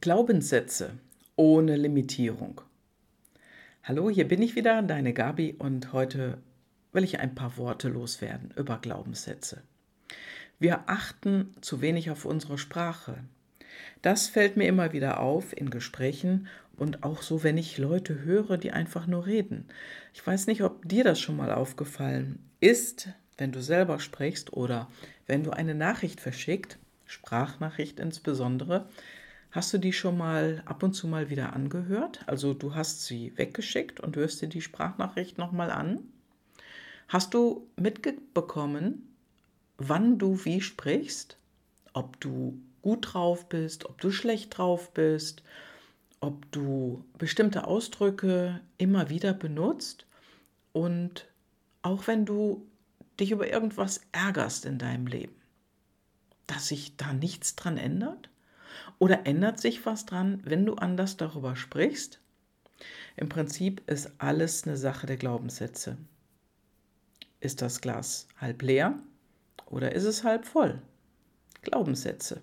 Glaubenssätze ohne Limitierung. Hallo, hier bin ich wieder, deine Gabi, und heute will ich ein paar Worte loswerden über Glaubenssätze. Wir achten zu wenig auf unsere Sprache. Das fällt mir immer wieder auf in Gesprächen und auch so, wenn ich Leute höre, die einfach nur reden. Ich weiß nicht, ob dir das schon mal aufgefallen ist, wenn du selber sprichst oder wenn du eine Nachricht verschickt, Sprachnachricht insbesondere, Hast du die schon mal ab und zu mal wieder angehört? Also du hast sie weggeschickt und hörst dir die Sprachnachricht nochmal an? Hast du mitbekommen, wann du wie sprichst? Ob du gut drauf bist, ob du schlecht drauf bist, ob du bestimmte Ausdrücke immer wieder benutzt und auch wenn du dich über irgendwas ärgerst in deinem Leben, dass sich da nichts dran ändert? Oder ändert sich was dran, wenn du anders darüber sprichst? Im Prinzip ist alles eine Sache der Glaubenssätze. Ist das Glas halb leer oder ist es halb voll? Glaubenssätze,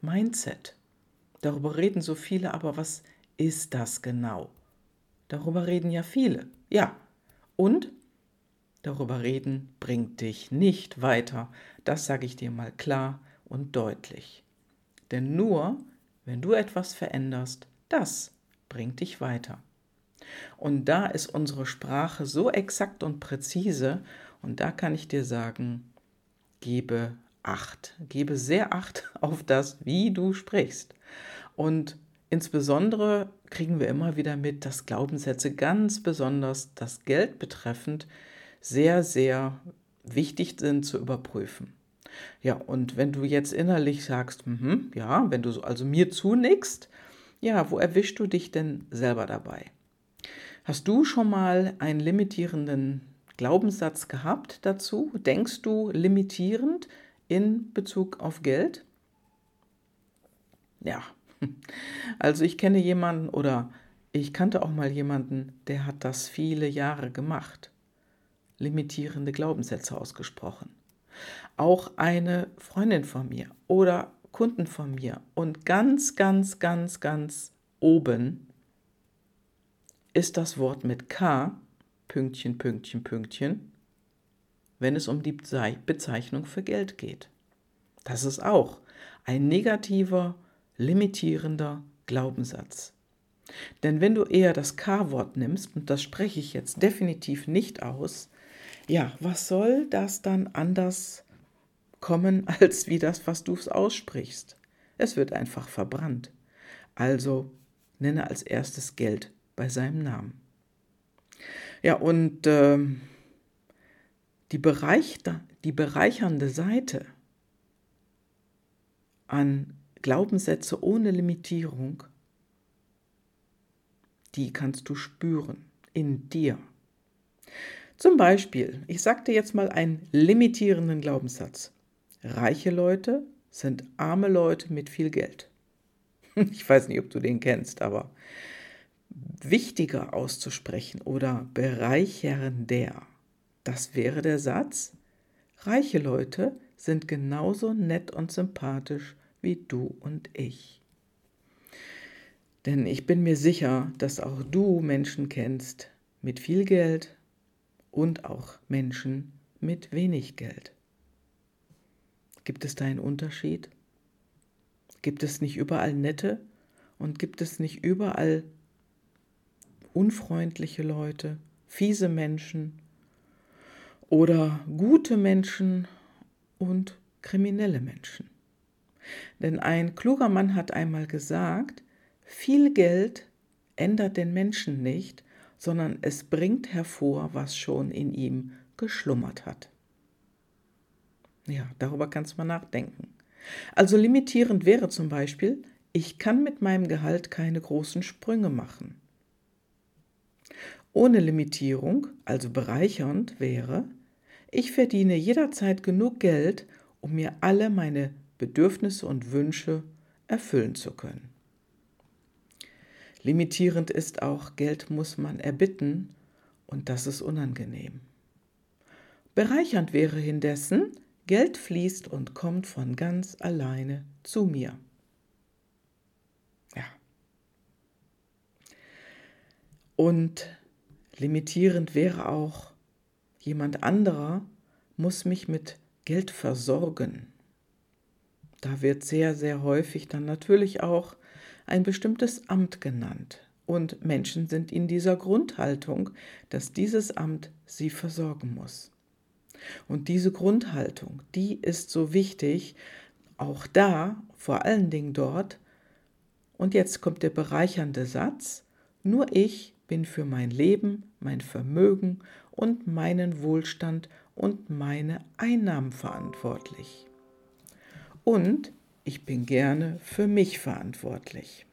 Mindset. Darüber reden so viele, aber was ist das genau? Darüber reden ja viele. Ja. Und darüber reden bringt dich nicht weiter. Das sage ich dir mal klar und deutlich. Denn nur, wenn du etwas veränderst, das bringt dich weiter. Und da ist unsere Sprache so exakt und präzise, und da kann ich dir sagen, gebe Acht, gebe sehr Acht auf das, wie du sprichst. Und insbesondere kriegen wir immer wieder mit, dass Glaubenssätze ganz besonders das Geld betreffend sehr, sehr wichtig sind zu überprüfen. Ja, und wenn du jetzt innerlich sagst, mh, ja, wenn du also mir zunickst, ja, wo erwischst du dich denn selber dabei? Hast du schon mal einen limitierenden Glaubenssatz gehabt dazu? Denkst du limitierend in Bezug auf Geld? Ja, also ich kenne jemanden oder ich kannte auch mal jemanden, der hat das viele Jahre gemacht. Limitierende Glaubenssätze ausgesprochen auch eine Freundin von mir oder Kunden von mir. Und ganz, ganz, ganz, ganz oben ist das Wort mit K, Pünktchen, Pünktchen, Pünktchen, wenn es um die Bezeichnung für Geld geht. Das ist auch ein negativer, limitierender Glaubenssatz. Denn wenn du eher das K-Wort nimmst, und das spreche ich jetzt definitiv nicht aus, ja, was soll das dann anders kommen als wie das, was du aussprichst? Es wird einfach verbrannt. Also nenne als erstes Geld bei seinem Namen. Ja, und äh, die, Bereich, die bereichernde Seite an Glaubenssätze ohne Limitierung, die kannst du spüren in dir. Zum Beispiel, ich sagte jetzt mal einen limitierenden Glaubenssatz. Reiche Leute sind arme Leute mit viel Geld. Ich weiß nicht, ob du den kennst, aber wichtiger auszusprechen oder bereichernder, das wäre der Satz, reiche Leute sind genauso nett und sympathisch wie du und ich. Denn ich bin mir sicher, dass auch du Menschen kennst mit viel Geld, und auch Menschen mit wenig Geld. Gibt es da einen Unterschied? Gibt es nicht überall nette und gibt es nicht überall unfreundliche Leute, fiese Menschen oder gute Menschen und kriminelle Menschen? Denn ein kluger Mann hat einmal gesagt, viel Geld ändert den Menschen nicht, sondern es bringt hervor, was schon in ihm geschlummert hat. Ja, darüber kannst du mal nachdenken. Also limitierend wäre zum Beispiel, ich kann mit meinem Gehalt keine großen Sprünge machen. Ohne Limitierung, also bereichernd, wäre, ich verdiene jederzeit genug Geld, um mir alle meine Bedürfnisse und Wünsche erfüllen zu können. Limitierend ist auch, Geld muss man erbitten und das ist unangenehm. Bereichernd wäre hindessen, Geld fließt und kommt von ganz alleine zu mir. Ja. Und limitierend wäre auch, jemand anderer muss mich mit Geld versorgen. Da wird sehr, sehr häufig dann natürlich auch ein bestimmtes Amt genannt. Und Menschen sind in dieser Grundhaltung, dass dieses Amt sie versorgen muss. Und diese Grundhaltung, die ist so wichtig, auch da, vor allen Dingen dort. Und jetzt kommt der bereichernde Satz, nur ich bin für mein Leben, mein Vermögen und meinen Wohlstand und meine Einnahmen verantwortlich. Und ich bin gerne für mich verantwortlich.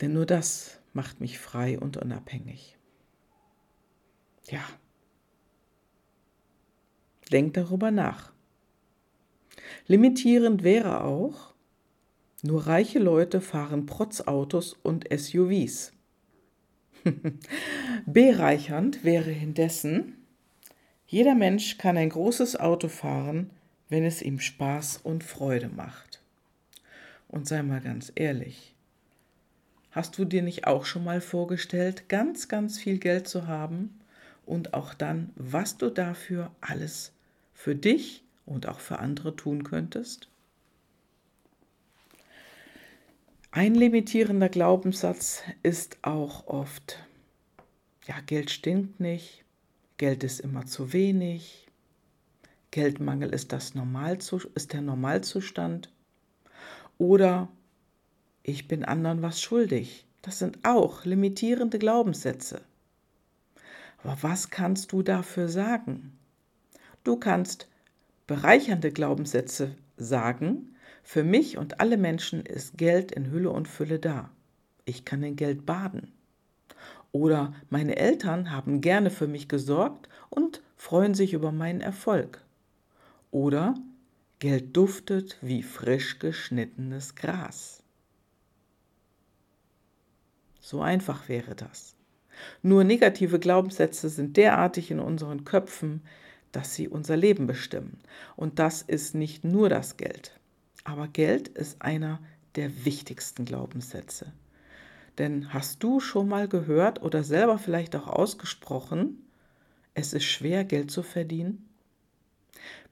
Denn nur das macht mich frei und unabhängig. Ja. Denk darüber nach. Limitierend wäre auch, nur reiche Leute fahren Protzautos und SUVs. Bereichernd wäre indessen, jeder Mensch kann ein großes Auto fahren, wenn es ihm Spaß und Freude macht. Und sei mal ganz ehrlich, hast du dir nicht auch schon mal vorgestellt, ganz, ganz viel Geld zu haben und auch dann, was du dafür alles für dich und auch für andere tun könntest? Ein limitierender Glaubenssatz ist auch oft, ja, Geld stinkt nicht, Geld ist immer zu wenig, Geldmangel ist, das Normalzu ist der Normalzustand oder ich bin anderen was schuldig. Das sind auch limitierende Glaubenssätze. Aber was kannst du dafür sagen? Du kannst bereichernde Glaubenssätze sagen. Für mich und alle Menschen ist Geld in Hülle und Fülle da. Ich kann in Geld baden. Oder meine Eltern haben gerne für mich gesorgt und freuen sich über meinen Erfolg. Oder Geld duftet wie frisch geschnittenes Gras. So einfach wäre das. Nur negative Glaubenssätze sind derartig in unseren Köpfen, dass sie unser Leben bestimmen. Und das ist nicht nur das Geld. Aber Geld ist einer der wichtigsten Glaubenssätze. Denn hast du schon mal gehört oder selber vielleicht auch ausgesprochen, es ist schwer, Geld zu verdienen?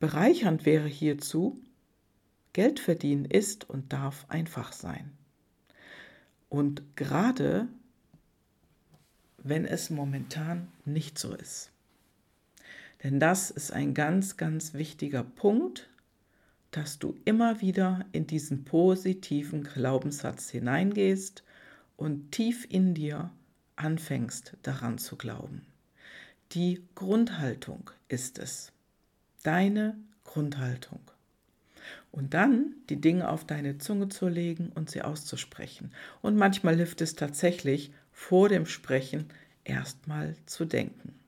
Bereichernd wäre hierzu, Geld verdienen ist und darf einfach sein. Und gerade wenn es momentan nicht so ist. Denn das ist ein ganz, ganz wichtiger Punkt, dass du immer wieder in diesen positiven Glaubenssatz hineingehst und tief in dir anfängst daran zu glauben. Die Grundhaltung ist es. Deine Grundhaltung. Und dann die Dinge auf deine Zunge zu legen und sie auszusprechen. Und manchmal hilft es tatsächlich, vor dem Sprechen erstmal zu denken.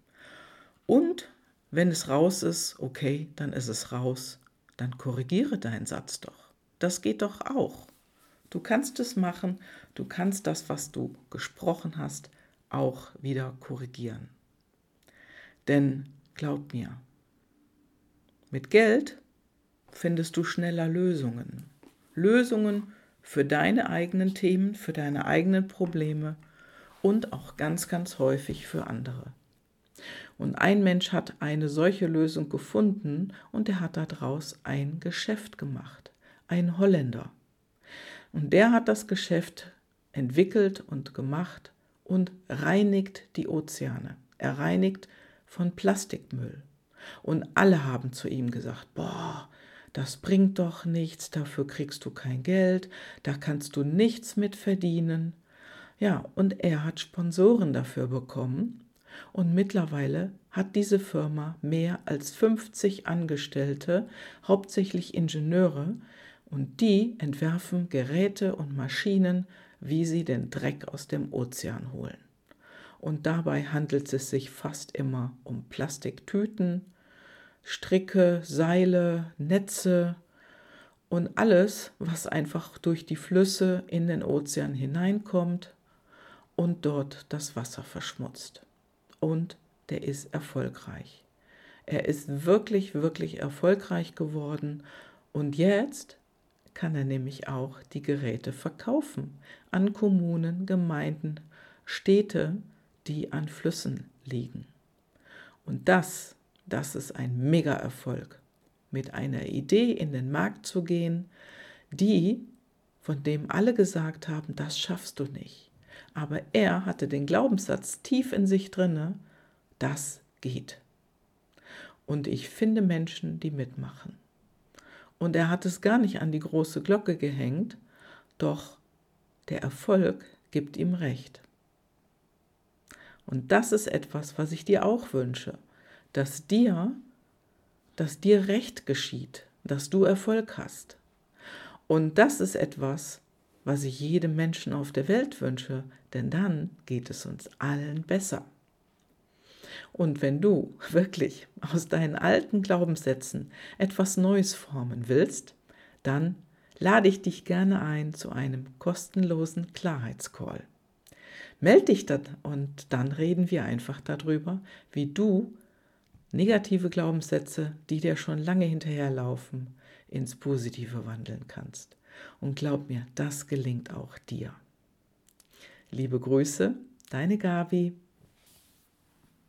Und wenn es raus ist, okay, dann ist es raus, dann korrigiere deinen Satz doch. Das geht doch auch. Du kannst es machen, du kannst das, was du gesprochen hast, auch wieder korrigieren. Denn glaub mir, mit Geld findest du schneller Lösungen. Lösungen für deine eigenen Themen, für deine eigenen Probleme und auch ganz, ganz häufig für andere. Und ein Mensch hat eine solche Lösung gefunden und er hat daraus ein Geschäft gemacht. Ein Holländer. Und der hat das Geschäft entwickelt und gemacht und reinigt die Ozeane. Er reinigt von Plastikmüll. Und alle haben zu ihm gesagt, boah, das bringt doch nichts, dafür kriegst du kein Geld, da kannst du nichts mit verdienen. Ja, und er hat Sponsoren dafür bekommen und mittlerweile hat diese Firma mehr als 50 Angestellte, hauptsächlich Ingenieure, und die entwerfen Geräte und Maschinen, wie sie den Dreck aus dem Ozean holen. Und dabei handelt es sich fast immer um Plastiktüten, Stricke, Seile, Netze und alles, was einfach durch die Flüsse in den Ozean hineinkommt und dort das Wasser verschmutzt. Und der ist erfolgreich. Er ist wirklich, wirklich erfolgreich geworden und jetzt kann er nämlich auch die Geräte verkaufen an Kommunen, Gemeinden, Städte, die an Flüssen liegen. Und das, das ist ein Mega-Erfolg, mit einer Idee in den Markt zu gehen, die, von dem alle gesagt haben, das schaffst du nicht. Aber er hatte den Glaubenssatz tief in sich drinne, das geht. Und ich finde Menschen, die mitmachen. Und er hat es gar nicht an die große Glocke gehängt, doch der Erfolg gibt ihm recht. Und das ist etwas, was ich dir auch wünsche, dass dir, dass dir Recht geschieht, dass du Erfolg hast. Und das ist etwas, was ich jedem Menschen auf der Welt wünsche, denn dann geht es uns allen besser. Und wenn du wirklich aus deinen alten Glaubenssätzen etwas Neues formen willst, dann lade ich dich gerne ein zu einem kostenlosen Klarheitscall. Meld dich dann und dann reden wir einfach darüber, wie du negative Glaubenssätze, die dir schon lange hinterherlaufen, ins Positive wandeln kannst. Und glaub mir, das gelingt auch dir. Liebe Grüße, deine Gabi.